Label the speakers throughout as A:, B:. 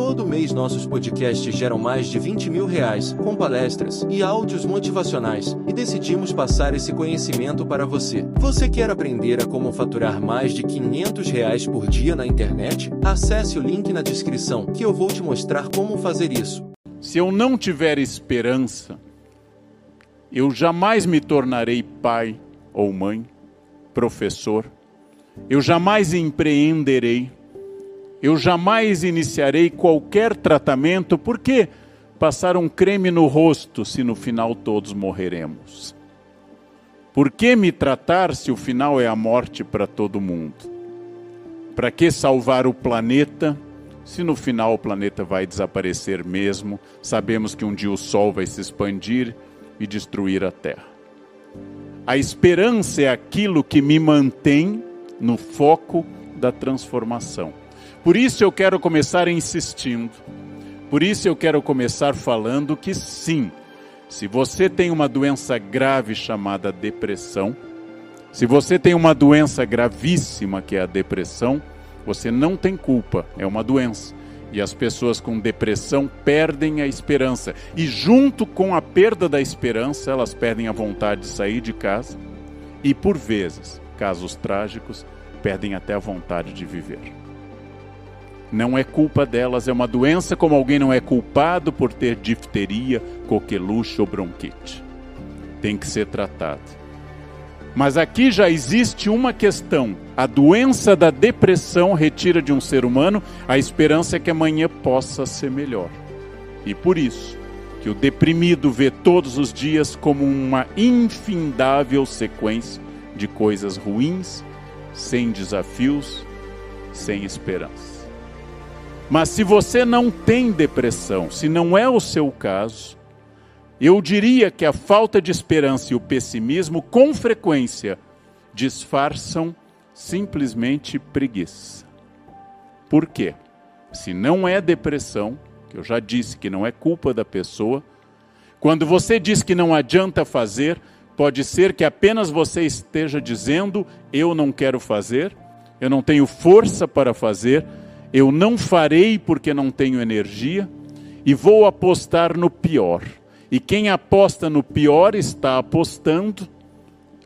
A: Todo mês nossos podcasts geram mais de 20 mil reais, com palestras e áudios motivacionais, e decidimos passar esse conhecimento para você. Você quer aprender a como faturar mais de 500 reais por dia na internet? Acesse o link na descrição que eu vou te mostrar como fazer isso.
B: Se eu não tiver esperança, eu jamais me tornarei pai ou mãe, professor, eu jamais empreenderei, eu jamais iniciarei qualquer tratamento, porque passar um creme no rosto se no final todos morreremos? Por que me tratar se o final é a morte para todo mundo? Para que salvar o planeta se no final o planeta vai desaparecer mesmo? Sabemos que um dia o Sol vai se expandir e destruir a Terra. A esperança é aquilo que me mantém no foco da transformação. Por isso eu quero começar insistindo. Por isso eu quero começar falando que sim, se você tem uma doença grave chamada depressão, se você tem uma doença gravíssima que é a depressão, você não tem culpa, é uma doença. E as pessoas com depressão perdem a esperança. E junto com a perda da esperança, elas perdem a vontade de sair de casa. E por vezes, casos trágicos, perdem até a vontade de viver. Não é culpa delas, é uma doença como alguém não é culpado por ter difteria, coqueluche ou bronquite. Tem que ser tratado. Mas aqui já existe uma questão. A doença da depressão retira de um ser humano a esperança que amanhã possa ser melhor. E por isso que o deprimido vê todos os dias como uma infindável sequência de coisas ruins, sem desafios, sem esperança. Mas se você não tem depressão, se não é o seu caso, eu diria que a falta de esperança e o pessimismo, com frequência, disfarçam simplesmente preguiça. Por quê? Se não é depressão, que eu já disse que não é culpa da pessoa, quando você diz que não adianta fazer, pode ser que apenas você esteja dizendo: eu não quero fazer, eu não tenho força para fazer, eu não farei porque não tenho energia e vou apostar no pior. E quem aposta no pior está apostando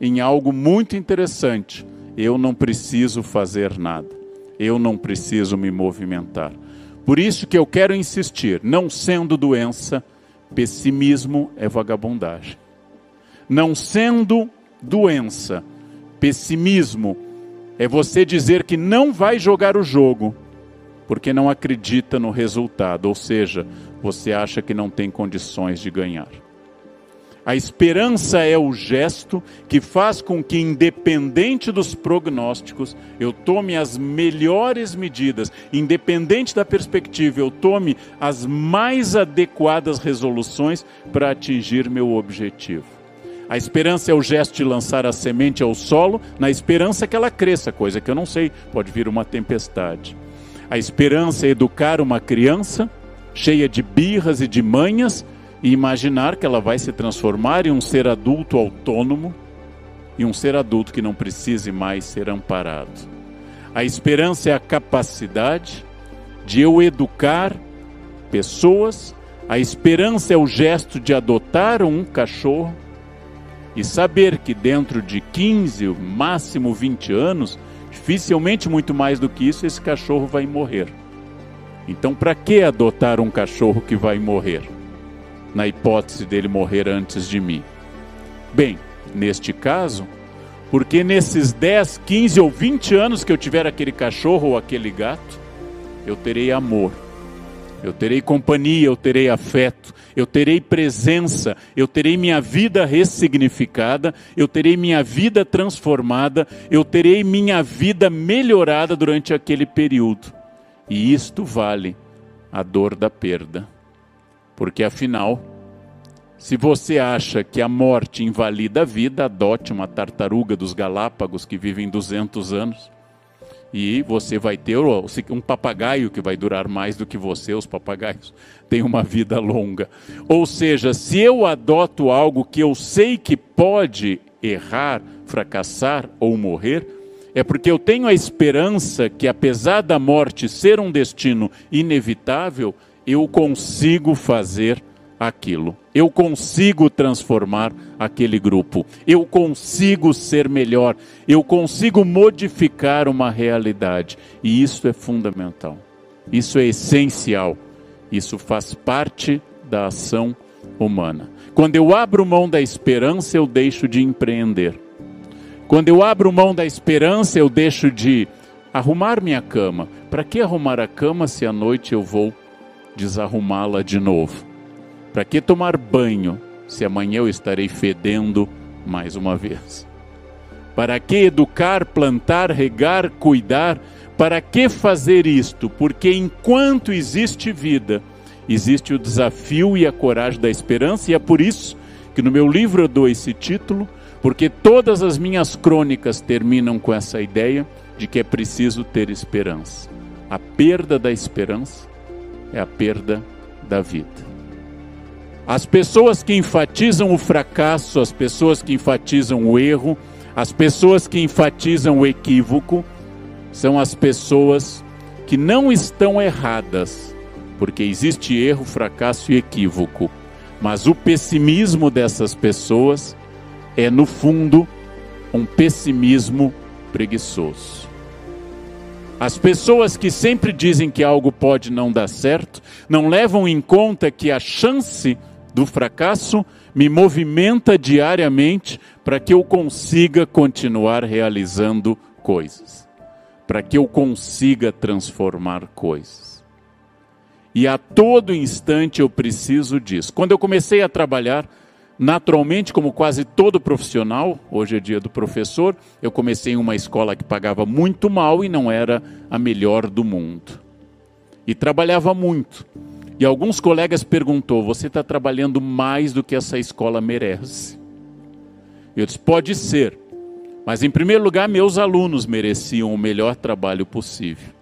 B: em algo muito interessante. Eu não preciso fazer nada. Eu não preciso me movimentar. Por isso que eu quero insistir, não sendo doença, pessimismo é vagabundagem. Não sendo doença, pessimismo é você dizer que não vai jogar o jogo porque não acredita no resultado, ou seja, você acha que não tem condições de ganhar. A esperança é o gesto que faz com que, independente dos prognósticos, eu tome as melhores medidas, independente da perspectiva, eu tome as mais adequadas resoluções para atingir meu objetivo. A esperança é o gesto de lançar a semente ao solo, na esperança que ela cresça, coisa que eu não sei, pode vir uma tempestade. A esperança é educar uma criança cheia de birras e de manhas e imaginar que ela vai se transformar em um ser adulto autônomo e um ser adulto que não precise mais ser amparado. A esperança é a capacidade de eu educar pessoas, a esperança é o gesto de adotar um cachorro e saber que dentro de 15, máximo 20 anos, dificilmente muito mais do que isso, esse cachorro vai morrer. Então, para que adotar um cachorro que vai morrer? Na hipótese dele morrer antes de mim. Bem, neste caso, porque nesses 10, 15 ou 20 anos que eu tiver aquele cachorro ou aquele gato, eu terei amor, eu terei companhia, eu terei afeto, eu terei presença, eu terei minha vida ressignificada, eu terei minha vida transformada, eu terei minha vida melhorada durante aquele período. E isto vale a dor da perda. Porque afinal, se você acha que a morte invalida a vida, adote uma tartaruga dos Galápagos que vivem 200 anos. E você vai ter um papagaio que vai durar mais do que você, os papagaios têm uma vida longa. Ou seja, se eu adoto algo que eu sei que pode errar, fracassar ou morrer, é porque eu tenho a esperança que, apesar da morte ser um destino inevitável, eu consigo fazer aquilo. Eu consigo transformar aquele grupo. Eu consigo ser melhor. Eu consigo modificar uma realidade. E isso é fundamental. Isso é essencial. Isso faz parte da ação humana. Quando eu abro mão da esperança, eu deixo de empreender. Quando eu abro mão da esperança, eu deixo de arrumar minha cama. Para que arrumar a cama se à noite eu vou desarrumá-la de novo? Para que tomar banho se amanhã eu estarei fedendo mais uma vez? Para que educar, plantar, regar, cuidar? Para que fazer isto? Porque enquanto existe vida, existe o desafio e a coragem da esperança, e é por isso que no meu livro eu dou esse título porque todas as minhas crônicas terminam com essa ideia de que é preciso ter esperança. A perda da esperança é a perda da vida. As pessoas que enfatizam o fracasso, as pessoas que enfatizam o erro, as pessoas que enfatizam o equívoco, são as pessoas que não estão erradas, porque existe erro, fracasso e equívoco. Mas o pessimismo dessas pessoas é, no fundo, um pessimismo preguiçoso. As pessoas que sempre dizem que algo pode não dar certo, não levam em conta que a chance do fracasso me movimenta diariamente para que eu consiga continuar realizando coisas, para que eu consiga transformar coisas. E a todo instante eu preciso disso. Quando eu comecei a trabalhar, Naturalmente, como quase todo profissional, hoje é dia do professor, eu comecei em uma escola que pagava muito mal e não era a melhor do mundo. E trabalhava muito. E alguns colegas perguntou: "Você está trabalhando mais do que essa escola merece?" Eu disse: "Pode ser, mas em primeiro lugar, meus alunos mereciam o melhor trabalho possível.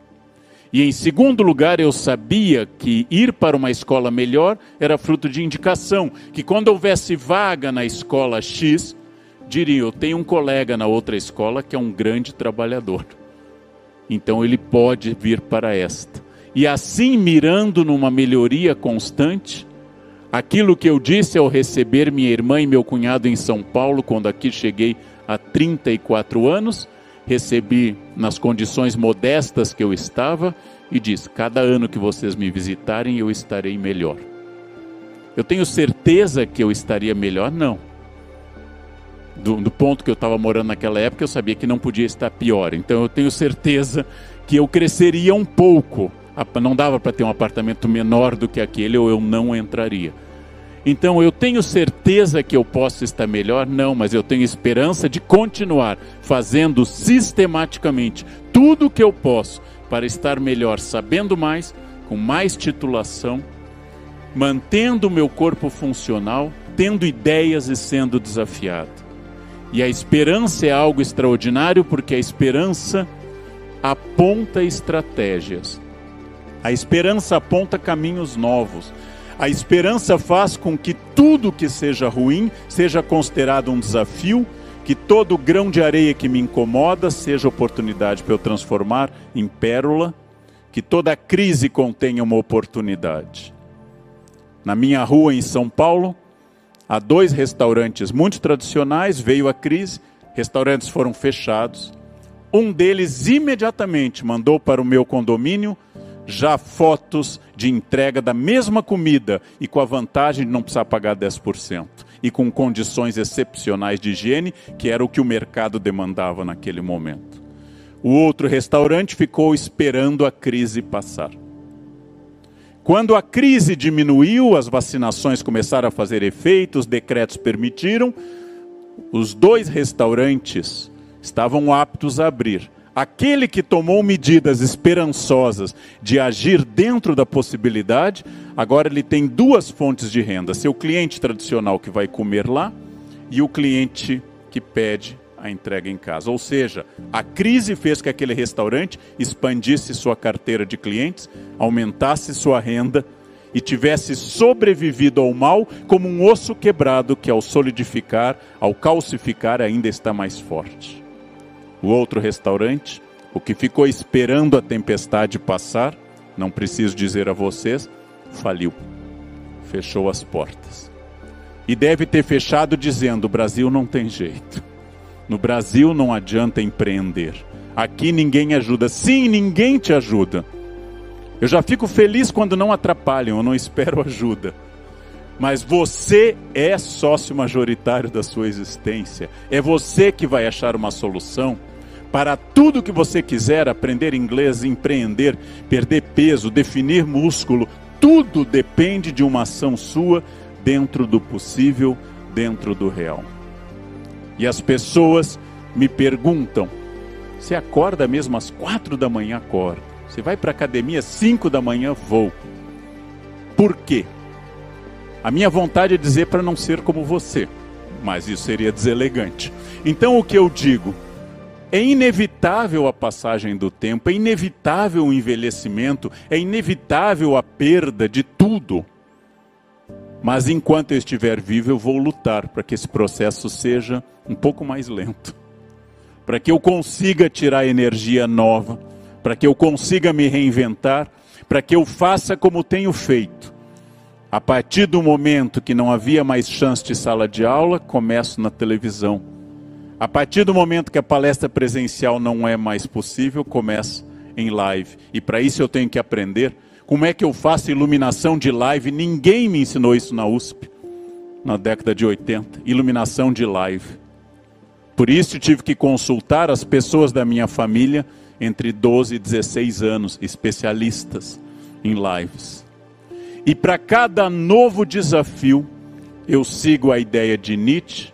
B: E em segundo lugar, eu sabia que ir para uma escola melhor era fruto de indicação, que quando houvesse vaga na escola X, diriam: Eu tenho um colega na outra escola que é um grande trabalhador. Então ele pode vir para esta. E assim, mirando numa melhoria constante, aquilo que eu disse ao receber minha irmã e meu cunhado em São Paulo, quando aqui cheguei há 34 anos, recebi nas condições modestas que eu estava e disse: Cada ano que vocês me visitarem, eu estarei melhor. Eu tenho certeza que eu estaria melhor? Não. Do, do ponto que eu estava morando naquela época, eu sabia que não podia estar pior. Então eu tenho certeza que eu cresceria um pouco. Não dava para ter um apartamento menor do que aquele ou eu não entraria. Então eu tenho certeza que eu posso estar melhor? Não, mas eu tenho esperança de continuar fazendo sistematicamente tudo o que eu posso para estar melhor, sabendo mais, com mais titulação, mantendo o meu corpo funcional, tendo ideias e sendo desafiado. E a esperança é algo extraordinário porque a esperança aponta estratégias. A esperança aponta caminhos novos. A esperança faz com que tudo que seja ruim seja considerado um desafio, que todo grão de areia que me incomoda seja oportunidade para eu transformar em pérola, que toda crise contenha uma oportunidade. Na minha rua em São Paulo, há dois restaurantes muito tradicionais, veio a crise, restaurantes foram fechados. Um deles imediatamente mandou para o meu condomínio já fotos de entrega da mesma comida e com a vantagem de não precisar pagar 10% e com condições excepcionais de higiene, que era o que o mercado demandava naquele momento. O outro restaurante ficou esperando a crise passar. Quando a crise diminuiu, as vacinações começaram a fazer efeito, os decretos permitiram, os dois restaurantes estavam aptos a abrir Aquele que tomou medidas esperançosas de agir dentro da possibilidade, agora ele tem duas fontes de renda: seu cliente tradicional que vai comer lá e o cliente que pede a entrega em casa. Ou seja, a crise fez que aquele restaurante expandisse sua carteira de clientes, aumentasse sua renda e tivesse sobrevivido ao mal como um osso quebrado que, ao solidificar, ao calcificar, ainda está mais forte. O outro restaurante, o que ficou esperando a tempestade passar, não preciso dizer a vocês, faliu. Fechou as portas. E deve ter fechado dizendo: o Brasil não tem jeito. No Brasil não adianta empreender. Aqui ninguém ajuda. Sim, ninguém te ajuda. Eu já fico feliz quando não atrapalham, eu não espero ajuda. Mas você é sócio majoritário da sua existência. É você que vai achar uma solução para tudo que você quiser aprender inglês, empreender, perder peso, definir músculo. Tudo depende de uma ação sua dentro do possível, dentro do real. E as pessoas me perguntam: você acorda mesmo às quatro da manhã? Acorda. Você vai para a academia às cinco da manhã? Vou. Por quê? A minha vontade é dizer para não ser como você, mas isso seria deselegante. Então o que eu digo? É inevitável a passagem do tempo, é inevitável o envelhecimento, é inevitável a perda de tudo. Mas enquanto eu estiver vivo, eu vou lutar para que esse processo seja um pouco mais lento. Para que eu consiga tirar energia nova, para que eu consiga me reinventar, para que eu faça como tenho feito. A partir do momento que não havia mais chance de sala de aula, começo na televisão. A partir do momento que a palestra presencial não é mais possível, começo em live. E para isso eu tenho que aprender como é que eu faço iluminação de live? Ninguém me ensinou isso na USP, na década de 80. Iluminação de live. Por isso tive que consultar as pessoas da minha família entre 12 e 16 anos, especialistas em lives. E para cada novo desafio, eu sigo a ideia de Nietzsche,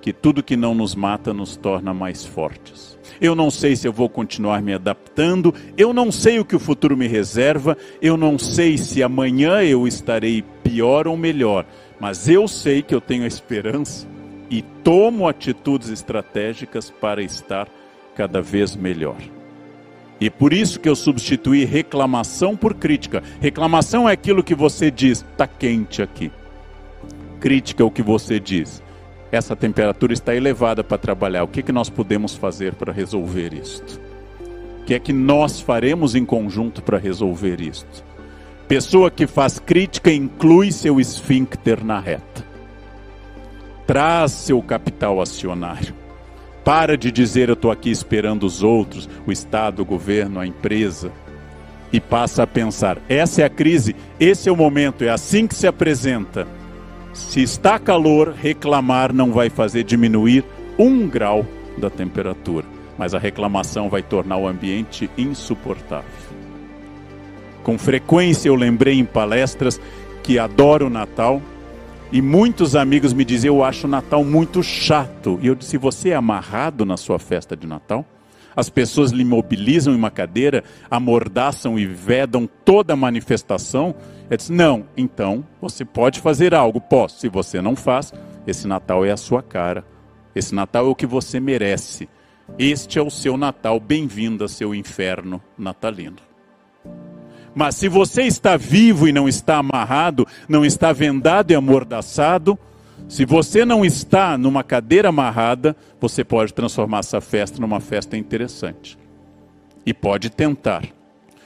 B: que tudo que não nos mata nos torna mais fortes eu não sei se eu vou continuar me adaptando, eu não sei o que o futuro me reserva, eu não sei se amanhã eu estarei pior ou melhor, mas eu sei que eu tenho a esperança e tomo atitudes estratégicas para estar cada vez melhor. E por isso que eu substituí reclamação por crítica. Reclamação é aquilo que você diz, está quente aqui. Crítica é o que você diz essa temperatura está elevada para trabalhar. O que, que nós podemos fazer para resolver isto? O que é que nós faremos em conjunto para resolver isto? Pessoa que faz crítica inclui seu esfíncter na reta. Traz seu capital acionário. Para de dizer eu estou aqui esperando os outros, o Estado, o governo, a empresa. E passa a pensar: essa é a crise, esse é o momento, é assim que se apresenta se está calor, reclamar não vai fazer diminuir um grau da temperatura, mas a reclamação vai tornar o ambiente insuportável. Com frequência eu lembrei em palestras que adoro o Natal e muitos amigos me diziam: Eu acho o Natal muito chato. E eu disse: Você é amarrado na sua festa de Natal? As pessoas lhe mobilizam em uma cadeira, amordaçam e vedam toda a manifestação ele disse: Não, então você pode fazer algo. Posso. Se você não faz, esse Natal é a sua cara. Esse Natal é o que você merece. Este é o seu Natal. Bem-vindo a seu inferno natalino. Mas se você está vivo e não está amarrado, não está vendado e amordaçado, se você não está numa cadeira amarrada, você pode transformar essa festa numa festa interessante. E pode tentar.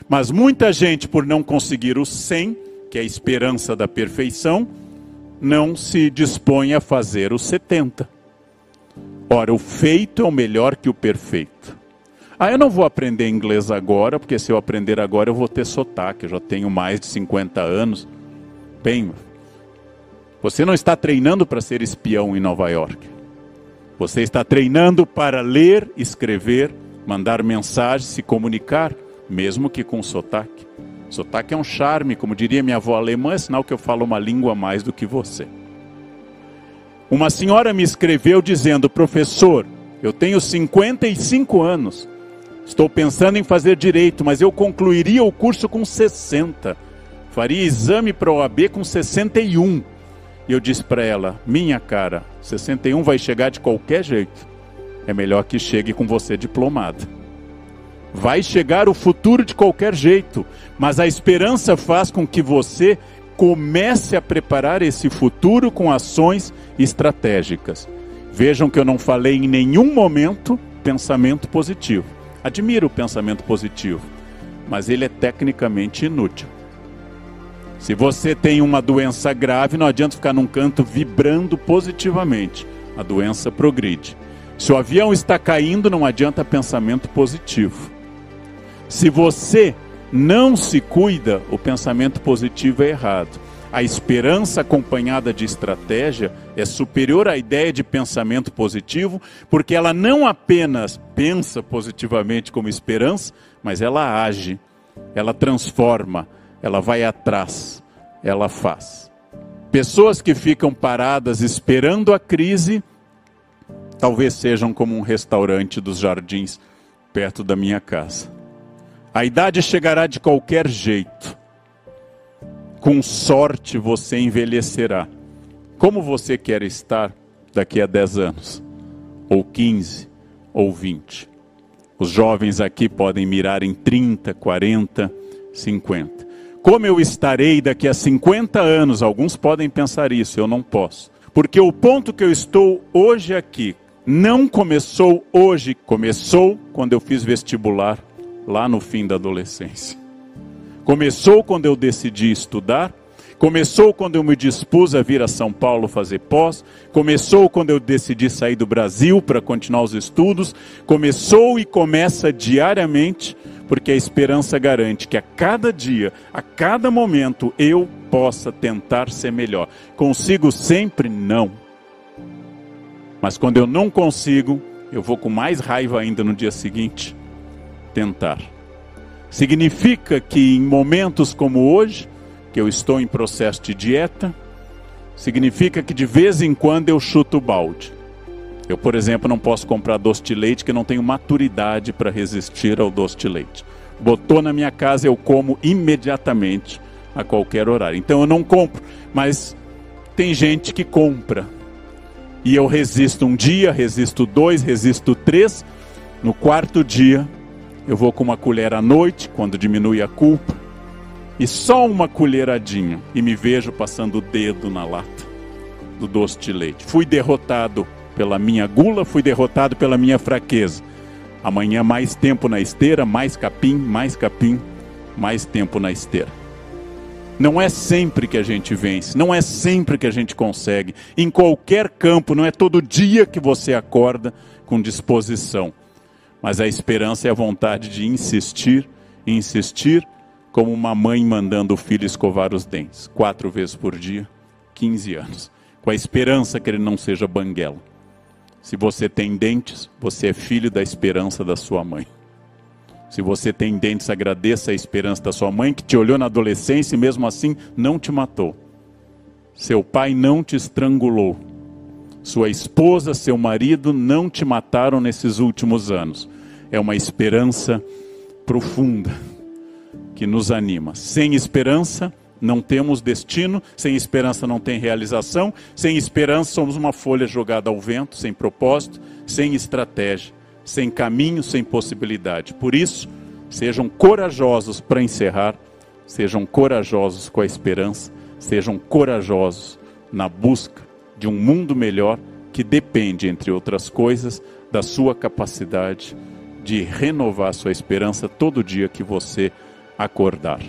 B: Mas muita gente, por não conseguir o 100, que é a esperança da perfeição, não se dispõe a fazer os 70. Ora, o feito é o melhor que o perfeito. Ah, eu não vou aprender inglês agora, porque se eu aprender agora eu vou ter sotaque, eu já tenho mais de 50 anos. Bem, você não está treinando para ser espião em Nova York. Você está treinando para ler, escrever, mandar mensagens, se comunicar, mesmo que com sotaque. Sotaque é um charme, como diria minha avó alemã, é sinal que eu falo uma língua mais do que você. Uma senhora me escreveu dizendo: Professor, eu tenho 55 anos, estou pensando em fazer direito, mas eu concluiria o curso com 60. Faria exame para o OAB com 61. E eu disse para ela: Minha cara, 61 vai chegar de qualquer jeito. É melhor que chegue com você diplomada. Vai chegar o futuro de qualquer jeito, mas a esperança faz com que você comece a preparar esse futuro com ações estratégicas. Vejam que eu não falei em nenhum momento pensamento positivo. Admiro o pensamento positivo, mas ele é tecnicamente inútil. Se você tem uma doença grave, não adianta ficar num canto vibrando positivamente. A doença progride. Se o avião está caindo, não adianta pensamento positivo. Se você não se cuida, o pensamento positivo é errado. A esperança acompanhada de estratégia é superior à ideia de pensamento positivo, porque ela não apenas pensa positivamente como esperança, mas ela age, ela transforma, ela vai atrás, ela faz. Pessoas que ficam paradas esperando a crise, talvez sejam como um restaurante dos jardins perto da minha casa. A idade chegará de qualquer jeito. Com sorte você envelhecerá. Como você quer estar daqui a 10 anos? Ou 15? Ou 20? Os jovens aqui podem mirar em 30, 40, 50. Como eu estarei daqui a 50 anos? Alguns podem pensar isso, eu não posso. Porque o ponto que eu estou hoje aqui não começou hoje, começou quando eu fiz vestibular lá no fim da adolescência. Começou quando eu decidi estudar, começou quando eu me dispus a vir a São Paulo fazer pós, começou quando eu decidi sair do Brasil para continuar os estudos, começou e começa diariamente, porque a esperança garante que a cada dia, a cada momento, eu possa tentar ser melhor. Consigo sempre? Não. Mas quando eu não consigo, eu vou com mais raiva ainda no dia seguinte tentar. Significa que em momentos como hoje, que eu estou em processo de dieta, significa que de vez em quando eu chuto o balde. Eu, por exemplo, não posso comprar doce de leite que não tenho maturidade para resistir ao doce de leite. Botou na minha casa, eu como imediatamente, a qualquer horário. Então eu não compro, mas tem gente que compra. E eu resisto um dia, resisto dois, resisto três. No quarto dia, eu vou com uma colher à noite, quando diminui a culpa, e só uma colheradinha, e me vejo passando o dedo na lata do doce de leite. Fui derrotado pela minha gula, fui derrotado pela minha fraqueza. Amanhã mais tempo na esteira, mais capim, mais capim, mais tempo na esteira. Não é sempre que a gente vence, não é sempre que a gente consegue. Em qualquer campo, não é todo dia que você acorda com disposição mas a esperança é a vontade de insistir, insistir, como uma mãe mandando o filho escovar os dentes, quatro vezes por dia, 15 anos, com a esperança que ele não seja banguela. Se você tem dentes, você é filho da esperança da sua mãe. Se você tem dentes, agradeça a esperança da sua mãe que te olhou na adolescência e mesmo assim não te matou. Seu pai não te estrangulou. Sua esposa, seu marido não te mataram nesses últimos anos é uma esperança profunda que nos anima. Sem esperança, não temos destino, sem esperança não tem realização, sem esperança somos uma folha jogada ao vento, sem propósito, sem estratégia, sem caminho, sem possibilidade. Por isso, sejam corajosos para encerrar, sejam corajosos com a esperança, sejam corajosos na busca de um mundo melhor que depende, entre outras coisas, da sua capacidade de renovar sua esperança todo dia que você acordar.